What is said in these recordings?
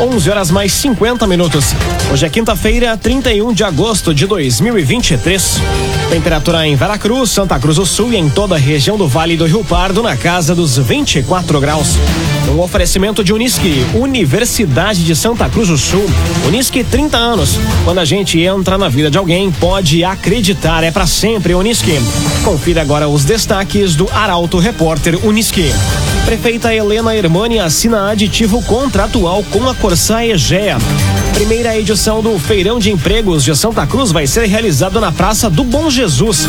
11 horas mais 50 minutos. Hoje é quinta-feira, 31 de agosto de 2023. Temperatura em Veracruz, Santa Cruz do Sul e em toda a região do Vale do Rio Pardo na casa dos 24 graus. Um oferecimento de Unisque, Universidade de Santa Cruz do Sul. Unisque 30 anos. Quando a gente entra na vida de alguém, pode acreditar, é para sempre Unisque. Confira agora os destaques do Arauto Repórter Unisque. Prefeita Helena Hermani assina aditivo contratual com a Corsã Egea. Primeira edição do Feirão de Empregos de Santa Cruz vai ser realizado na Praça do Bom Jesus.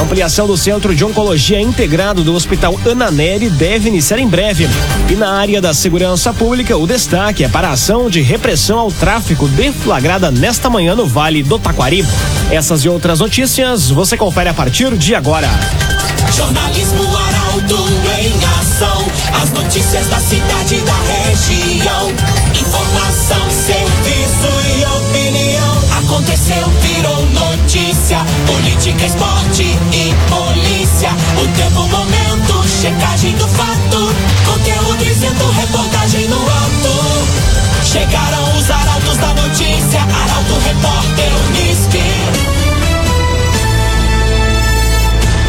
ampliação do Centro de Oncologia Integrado do Hospital Ana Neri deve iniciar em breve. E na área da segurança pública, o destaque é para a ação de repressão ao tráfico deflagrada nesta manhã no Vale do Taquari. Essas e outras notícias você confere a partir de agora. Jornalismo Arauto em. As notícias da cidade da região. Informação, serviço e opinião. Aconteceu, virou notícia. Política, esporte e polícia. O tempo, momento, checagem do fato.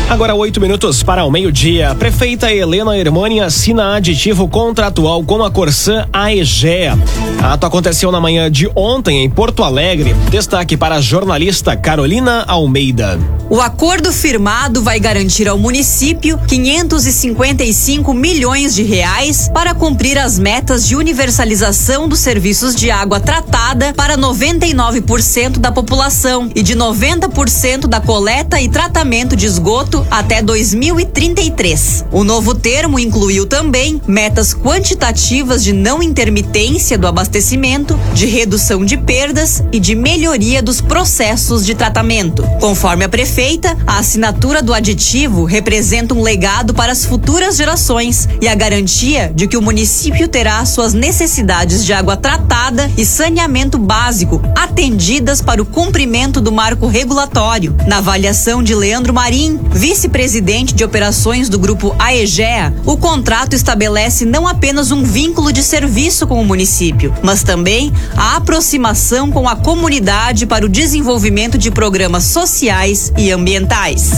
Agora oito minutos para o meio-dia. Prefeita Helena Hermani assina aditivo contratual com a Corsã AEGEA. Ato aconteceu na manhã de ontem em Porto Alegre. Destaque para a jornalista Carolina Almeida. O acordo firmado vai garantir ao município 555 milhões de reais para cumprir as metas de universalização dos serviços de água tratada para 99% da população e de 90% da coleta e tratamento de esgoto até 2033. O novo termo incluiu também metas quantitativas de não intermitência do abastecimento, de redução de perdas e de melhoria dos processos de tratamento. Conforme a prefeita, a assinatura do aditivo representa um legado para as futuras gerações e a garantia de que o município terá suas necessidades de água tratada e saneamento básico atendidas para o cumprimento do marco regulatório. Na avaliação de Leandro Marim, vice-presidente de operações do grupo AEGEA, o contrato estabelece não apenas um vínculo de serviço com o município, mas também a aproximação com a comunidade para o desenvolvimento de programas sociais e ambientais.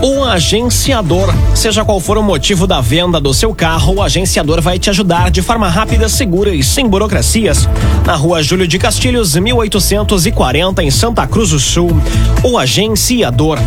O agenciador. Seja qual for o motivo da venda do seu carro, o agenciador vai te ajudar de forma rápida, segura e sem burocracias. Na rua Júlio de Castilhos, 1840, em Santa Cruz do Sul. O agenciador.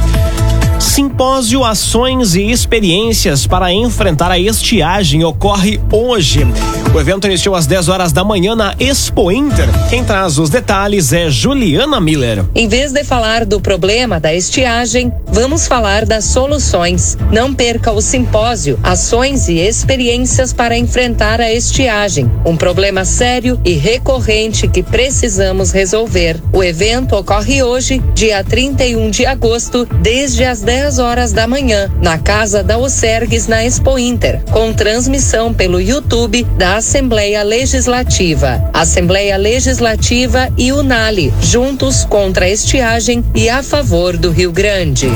Simpósio Ações e Experiências para enfrentar a estiagem ocorre hoje. O evento iniciou às 10 horas da manhã na Expo Inter. Quem traz os detalhes é Juliana Miller. Em vez de falar do problema da estiagem, vamos falar das soluções. Não perca o simpósio Ações e Experiências para enfrentar a estiagem, um problema sério e recorrente que precisamos resolver. O evento ocorre hoje, dia 31 de agosto, desde as 10 10 horas da manhã, na Casa da Osergues, na Expo Inter, com transmissão pelo YouTube da Assembleia Legislativa. Assembleia Legislativa e Unali, juntos contra a estiagem e a favor do Rio Grande.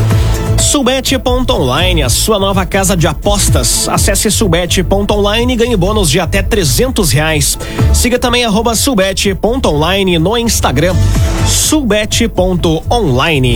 Subete.online, a sua nova casa de apostas. Acesse subete.online e ganhe bônus de até trezentos reais. Siga também subete.online no Instagram. Subete.online.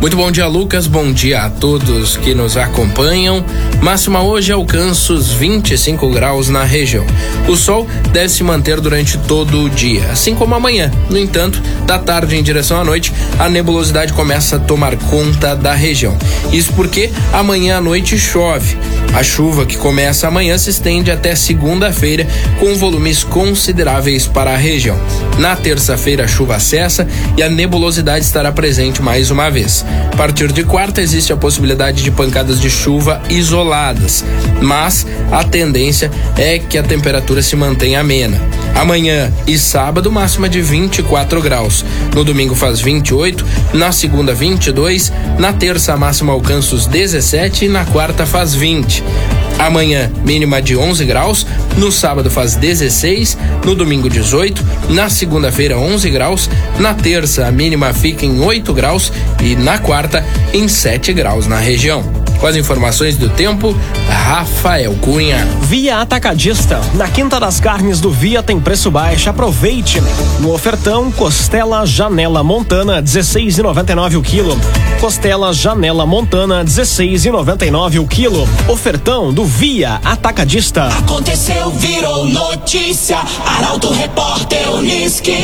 Muito bom dia, Lucas. Bom dia a todos que nos acompanham. Máxima hoje alcança os 25 graus na região. O sol deve se manter durante todo o dia, assim como amanhã. No entanto, da tarde em direção à noite, a nebulosidade começa a tomar conta da região. Isso porque amanhã à noite chove. A chuva que começa amanhã se estende até segunda-feira, com volumes consideráveis para a região. Na terça-feira, a chuva cessa e a nebulosidade estará presente mais uma vez. A partir de quarta, existe a possibilidade de pancadas de chuva isoladas, mas a tendência é que a temperatura se mantenha amena. Amanhã e sábado, máxima de 24 graus. No domingo faz 28, na segunda 22, na terça a máxima alcança os 17 e na quarta faz 20. Amanhã, mínima de 11 graus. No sábado faz 16. No domingo, 18. Na segunda-feira, 11 graus. Na terça, a mínima fica em 8 graus. E na quarta, em 7 graus na região. Com as informações do tempo, Rafael Cunha. Via Atacadista. Na Quinta das Carnes do Via tem preço baixo. Aproveite. No ofertão, costela Janela Montana, 16,99 o quilo. Costela Janela Montana, 16,99 o quilo. Ofertão do Via Atacadista. Aconteceu, virou notícia. Arauto Repórter Uniski.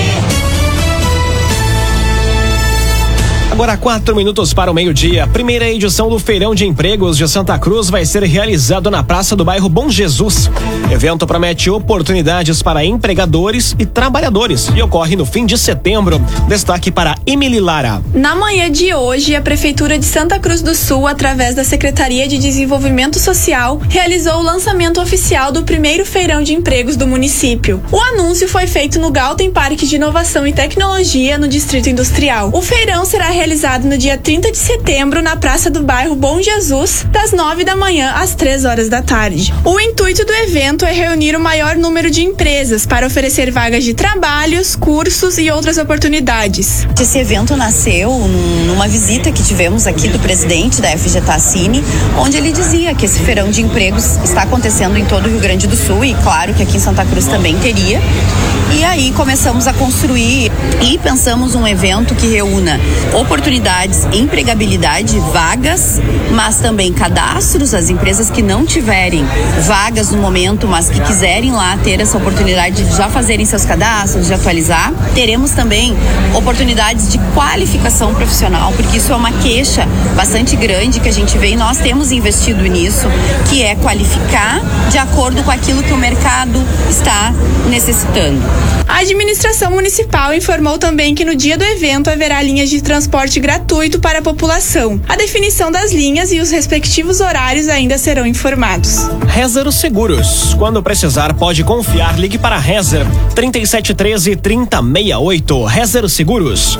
Agora quatro minutos para o meio-dia. Primeira edição do Feirão de Empregos de Santa Cruz vai ser realizado na Praça do Bairro Bom Jesus. Evento promete oportunidades para empregadores e trabalhadores e ocorre no fim de setembro. Destaque para Emily Lara. Na manhã de hoje, a Prefeitura de Santa Cruz do Sul, através da Secretaria de Desenvolvimento Social, realizou o lançamento oficial do primeiro Feirão de Empregos do município. O anúncio foi feito no Galten Parque de Inovação e Tecnologia, no Distrito Industrial. O feirão será realizado no dia 30 de setembro na Praça do Bairro Bom Jesus, das 9 da manhã às 3 horas da tarde. O intuito do evento é reunir o maior número de empresas para oferecer vagas de trabalhos, cursos e outras oportunidades. Esse evento nasceu numa visita que tivemos aqui do presidente da FG Tassini, onde ele dizia que esse feirão de empregos está acontecendo em todo o Rio Grande do Sul e claro que aqui em Santa Cruz também teria. E aí começamos a construir e pensamos um evento que reúna oportunidades, empregabilidade, vagas, mas também cadastros, as empresas que não tiverem vagas no momento, mas que quiserem lá ter essa oportunidade de já fazerem seus cadastros, de atualizar. Teremos também oportunidades de qualificação profissional, porque isso é uma queixa bastante grande que a gente vê e nós temos investido nisso, que é qualificar de acordo com aquilo que o mercado está necessitando. A administração municipal informou também que no dia do evento haverá linhas de transporte gratuito para a população. A definição das linhas e os respectivos horários ainda serão informados. Rezer Seguros. Quando precisar, pode confiar. Ligue para Rezer 3713 3068. Rezer Seguros.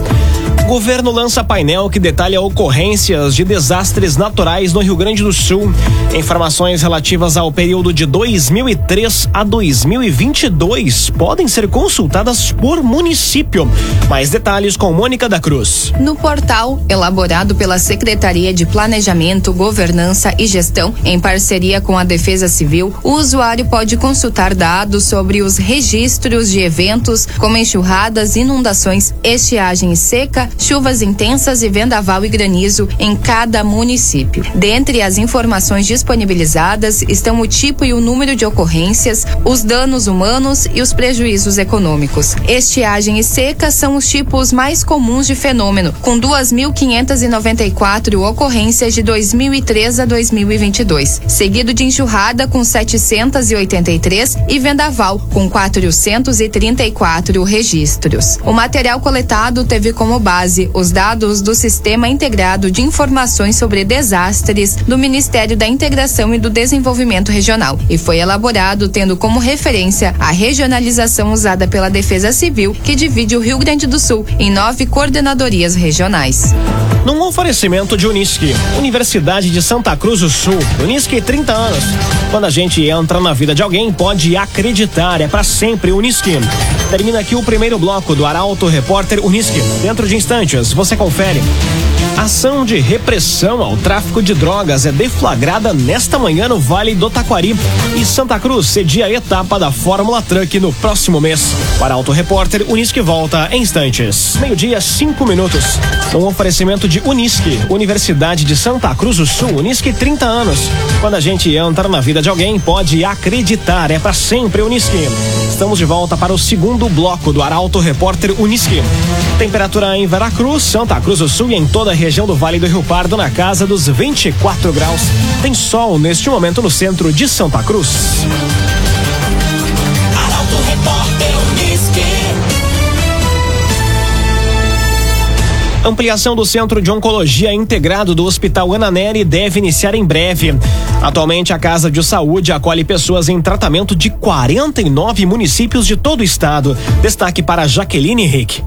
Governo lança painel que detalha ocorrências de desastres naturais no Rio Grande do Sul. Informações relativas ao período de 2003 a 2022 podem ser consultadas por município. Mais detalhes com Mônica da Cruz. No portal, elaborado pela Secretaria de Planejamento, Governança e Gestão, em parceria com a Defesa Civil, o usuário pode consultar dados sobre os registros de eventos como enxurradas, inundações, estiagem seca, chuvas intensas e vendaval e granizo em cada município. Dentre as informações disponibilizadas estão o tipo e o número de ocorrências, os danos humanos e os prejuízos econômicos. Estiagem e seca são os tipos mais comuns de fenômeno, com 2.594 ocorrências de 2003 a 2022, seguido de enxurrada com 783 e vendaval com 434 registros. O material coletado teve como base base os dados do Sistema Integrado de Informações sobre Desastres do Ministério da Integração e do Desenvolvimento Regional e foi elaborado tendo como referência a regionalização usada pela Defesa Civil, que divide o Rio Grande do Sul em nove coordenadorias regionais. Num oferecimento de Unisque, Universidade de Santa Cruz do Sul. Unisque 30 anos. Quando a gente entra na vida de alguém, pode acreditar, é para sempre Unisque. Termina aqui o primeiro bloco do Arauto Repórter Unisque. Dentro de instantes, você confere. Ação de repressão ao tráfico de drogas é deflagrada nesta manhã no Vale do Taquari. E Santa Cruz cedia a etapa da Fórmula Truck no próximo mês. Para Auto Repórter, Unisque volta em instantes. Meio-dia, cinco minutos. Um oferecimento de Unisque, Universidade de Santa Cruz do Sul. Unisque 30 anos. Quando a gente entra na vida de alguém, pode acreditar. É para sempre Unisque. Estamos de volta para o segundo bloco do Arauto Repórter Unisque. Temperatura em Veracruz, Santa Cruz do Sul e em toda a região do Vale do Rio Pardo na casa dos 24 graus. Tem sol neste momento no centro de Santa Cruz. Ampliação do Centro de Oncologia Integrado do Hospital Ana Neri deve iniciar em breve. Atualmente, a Casa de Saúde acolhe pessoas em tratamento de 49 municípios de todo o estado. Destaque para Jaqueline Henrique.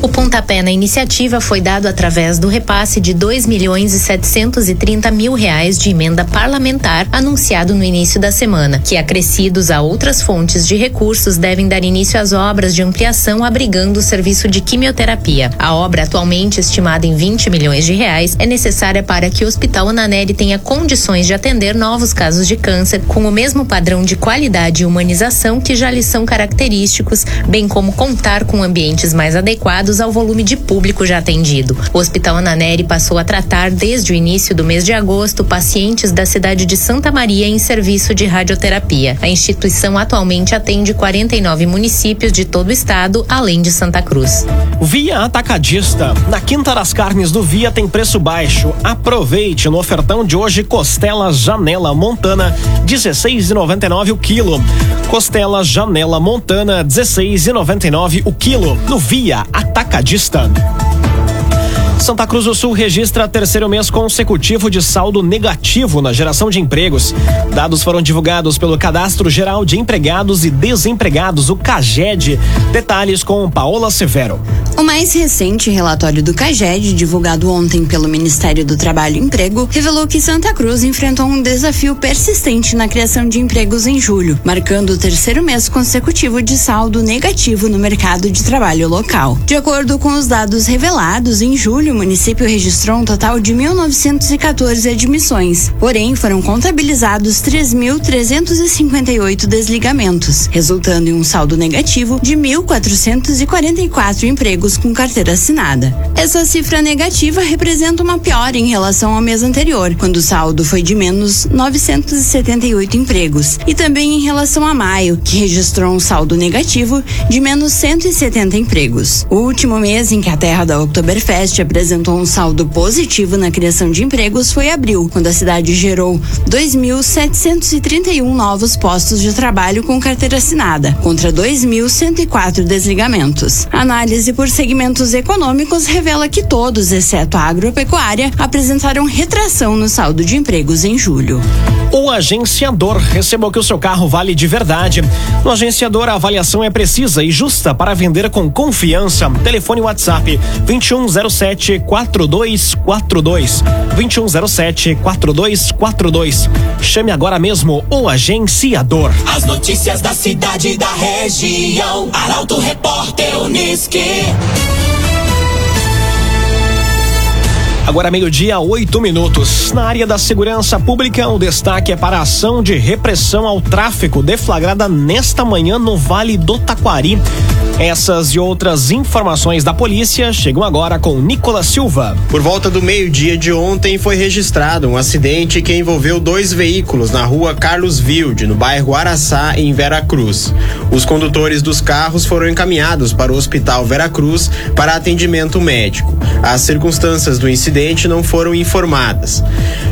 O pontapé na iniciativa foi dado através do repasse de 2 milhões e 730 mil reais de emenda parlamentar anunciado no início da semana, que acrescidos a outras fontes de recursos devem dar início às obras de ampliação abrigando o serviço de quimioterapia. A obra, atualmente estimada em 20 milhões de reais, é necessária para que o Hospital Ananelli tenha condições de atender novos casos de câncer com o mesmo padrão de qualidade e humanização que já lhes são característicos, bem como contar com ambientes mais adequados ao volume de público já atendido. O Hospital Ananeri passou a tratar desde o início do mês de agosto pacientes da cidade de Santa Maria em serviço de radioterapia. A instituição atualmente atende 49 municípios de todo o estado, além de Santa Cruz. Via Atacadista. Na Quinta das Carnes do Via tem preço baixo. Aproveite no ofertão de hoje costela Janela Montana 16,99 o quilo. Costela Janela Montana 16,99 o quilo no Via Atacadista. Atacadista. Santa Cruz do Sul registra terceiro mês consecutivo de saldo negativo na geração de empregos. Dados foram divulgados pelo Cadastro Geral de Empregados e Desempregados, o CAGED. Detalhes com Paola Severo. O mais recente relatório do CAGED, divulgado ontem pelo Ministério do Trabalho e Emprego, revelou que Santa Cruz enfrentou um desafio persistente na criação de empregos em julho, marcando o terceiro mês consecutivo de saldo negativo no mercado de trabalho local. De acordo com os dados revelados, em julho, o município registrou um total de 1.914 admissões, porém foram contabilizados 3.358 desligamentos, resultando em um saldo negativo de 1.444 empregos com carteira assinada. Essa cifra negativa representa uma piora em relação ao mês anterior, quando o saldo foi de menos 978 empregos, e também em relação a maio, que registrou um saldo negativo de menos 170 empregos. O último mês em que a terra da Oktoberfest apresentou um saldo positivo na criação de empregos foi abril, quando a cidade gerou 2.731 novos postos de trabalho com carteira assinada, contra 2.104 desligamentos. Análise por segmentos econômicos revela que todos, exceto a agropecuária, apresentaram retração no saldo de empregos em julho. O agenciador recebeu que o seu carro vale de verdade. No agenciador, a avaliação é precisa e justa para vender com confiança. Telefone WhatsApp 2107 4242. 2107 4242. Chame agora mesmo o agenciador. As notícias da cidade e da região. Arauto Repórter Uniski. Agora meio-dia, oito minutos. Na área da segurança pública, o destaque é para a ação de repressão ao tráfico deflagrada nesta manhã no Vale do Taquari. Essas e outras informações da polícia chegam agora com Nicolas Silva. Por volta do meio-dia de ontem foi registrado um acidente que envolveu dois veículos na rua Carlos Vilde, no bairro Araçá, em Veracruz. Os condutores dos carros foram encaminhados para o Hospital Veracruz para atendimento médico. As circunstâncias do incidente não foram informadas.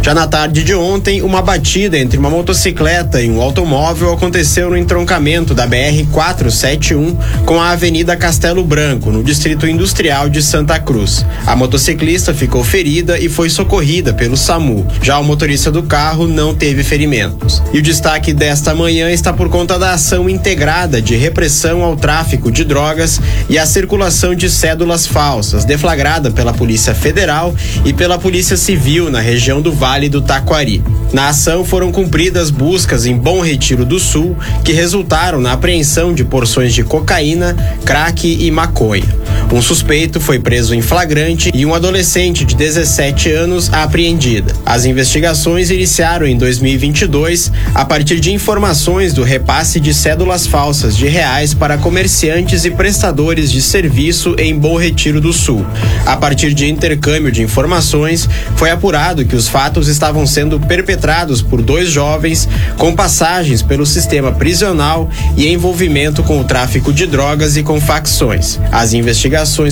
Já na tarde de ontem, uma batida entre uma motocicleta e um automóvel aconteceu no entroncamento da BR 471 com a Avenida Castelo Branco, no Distrito Industrial de Santa Cruz. A motociclista ficou ferida e foi socorrida pelo SAMU. Já o motorista do carro não teve ferimentos. E o destaque desta manhã está por conta da ação integrada de repressão ao tráfico de drogas e à circulação de cédulas falsas, deflagrada pela Polícia Federal e pela Polícia Civil na região do Vale do Taquari. Na ação foram cumpridas buscas em Bom Retiro do Sul, que resultaram na apreensão de porções de cocaína, crack e maconha. Um suspeito foi preso em flagrante e um adolescente de 17 anos apreendida. As investigações iniciaram em 2022 a partir de informações do repasse de cédulas falsas de reais para comerciantes e prestadores de serviço em Bom Retiro do Sul. A partir de intercâmbio de informações, foi apurado que os fatos estavam sendo perpetrados por dois jovens com passagens pelo sistema prisional e envolvimento com o tráfico de drogas e com facções. As investigações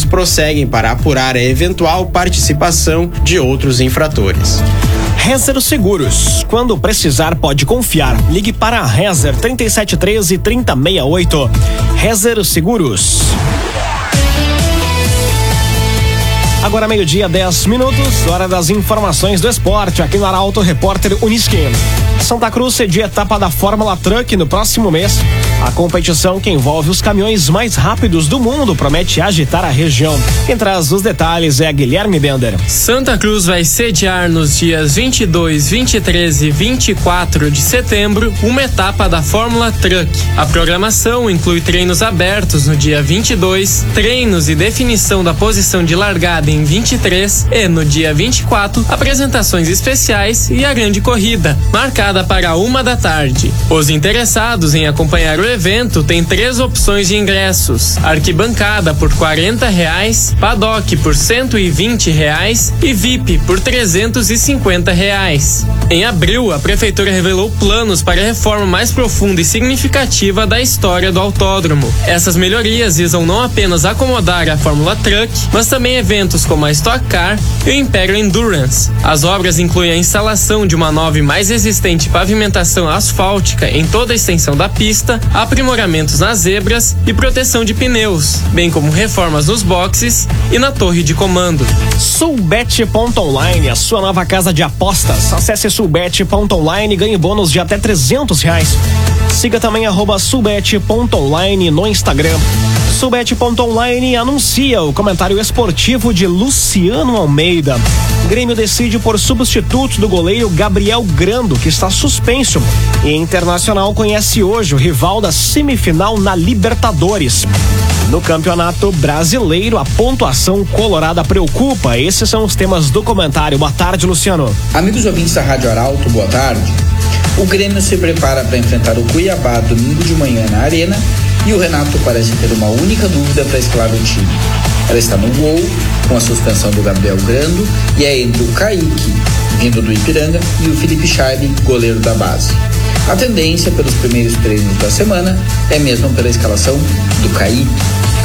prosseguem para apurar a eventual participação de outros infratores. Rezer Seguros. Quando precisar, pode confiar. Ligue para a Rezer 3713 3068. Rezer Seguros. Agora meio-dia, 10 minutos, hora das informações do esporte, aqui no Arauto Repórter Unisque. Santa Cruz cedia etapa da Fórmula Truck no próximo mês. A competição que envolve os caminhões mais rápidos do mundo promete agitar a região. Quem traz os detalhes é Guilherme Bender. Santa Cruz vai sediar nos dias 22, 23 e 24 de setembro uma etapa da Fórmula Truck. A programação inclui treinos abertos no dia 22, treinos e definição da posição de largada em 23 e no dia 24, apresentações especiais e a grande corrida, marcada para uma da tarde. Os interessados em acompanhar o evento têm três opções de ingressos: arquibancada por 40 reais, paddock por 120 reais e VIP por 350 reais. Em abril, a prefeitura revelou planos para a reforma mais profunda e significativa da história do autódromo. Essas melhorias visam não apenas acomodar a Fórmula Truck, mas também eventos como a Stock Car e o Imperial Endurance. As obras incluem a instalação de uma nova e mais resistente pavimentação asfáltica em toda a extensão da pista, aprimoramentos nas zebras e proteção de pneus, bem como reformas nos boxes e na torre de comando. Sulbet.online, a sua nova casa de apostas. Acesse sulbet.online e ganhe bônus de até 300 reais. Siga também arroba sulbet.online no Instagram. Sulbet.online anuncia o comentário esportivo de Luciano Almeida. Grêmio decide por substituto do goleiro Gabriel Grando, que está suspenso. E Internacional conhece hoje o rival da semifinal na Libertadores. No Campeonato Brasileiro, a pontuação colorada preocupa. Esses são os temas do comentário. Boa tarde, Luciano. Amigos ouvintes da Rádio Arauto, boa tarde. O Grêmio se prepara para enfrentar o Cuiabá domingo de manhã na Arena e o Renato parece ter uma única dúvida para escalar o time. Ela está no gol, com a suspensão do Gabriel Grando, e é entre o Kaique, vindo do Ipiranga, e o Felipe Scheibe, goleiro da base. A tendência pelos primeiros treinos da semana é mesmo pela escalação do Kaique.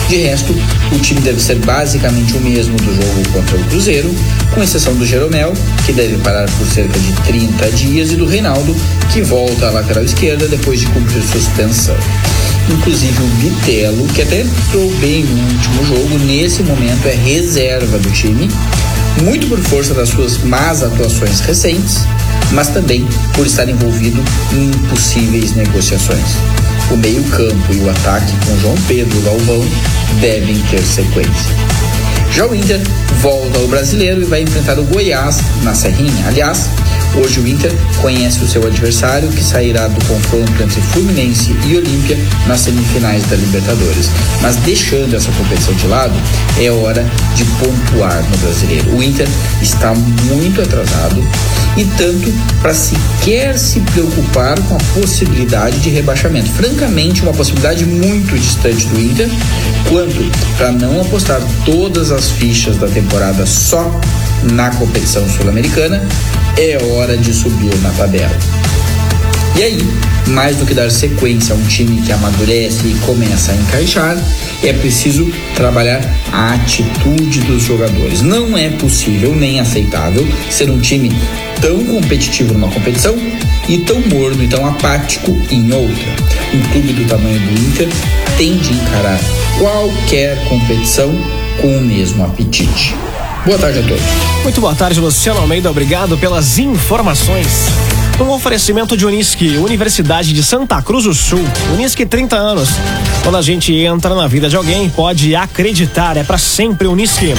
De resto, o time deve ser basicamente o mesmo do jogo contra o Cruzeiro, com exceção do Jeromel, que deve parar por cerca de 30 dias, e do Reinaldo, que volta à lateral esquerda depois de cumprir suspensão. Inclusive o Bitelo, que até entrou bem no último jogo, nesse momento é reserva do time, muito por força das suas más atuações recentes, mas também por estar envolvido em possíveis negociações. O meio-campo e o ataque com João Pedro Galvão devem ter sequência. Já o Inter volta ao brasileiro e vai enfrentar o Goiás na Serrinha. Aliás, hoje o Inter conhece o seu adversário que sairá do confronto entre Fluminense e Olímpia nas semifinais da Libertadores. Mas deixando essa competição de lado, é hora de pontuar no brasileiro. O Inter está muito atrasado e tanto para sequer se preocupar com a possibilidade de rebaixamento. Francamente, uma possibilidade muito distante do Inter, quanto para não apostar todas as fichas da temporada só na competição sul-americana, é hora de subir na tabela. E aí, mais do que dar sequência a um time que amadurece e começa a encaixar, é preciso trabalhar a atitude dos jogadores. Não é possível nem aceitável ser um time tão competitivo numa competição e tão morno e tão apático em outra. Um clube do tamanho do Inter tem de encarar qualquer competição com o mesmo apetite. Boa tarde a todos. Muito boa tarde, Luciano Almeida. Obrigado pelas informações. Um oferecimento de Unisque, Universidade de Santa Cruz do Sul. Unisque 30 anos. Quando a gente entra na vida de alguém, pode acreditar, é para sempre Unisque.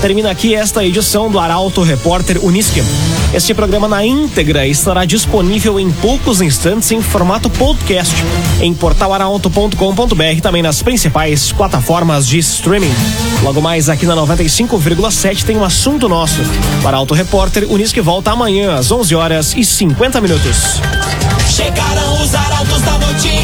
Termina aqui esta edição do Arauto Repórter Unisque. Este programa na íntegra estará disponível em poucos instantes em formato podcast em portalaralto.com.br também nas principais plataformas de streaming. Logo mais aqui na 95,7 tem um assunto nosso. O Arauto Repórter Unisque volta amanhã às 11 horas e 50 minutos. Chegaram os arautos da notícia.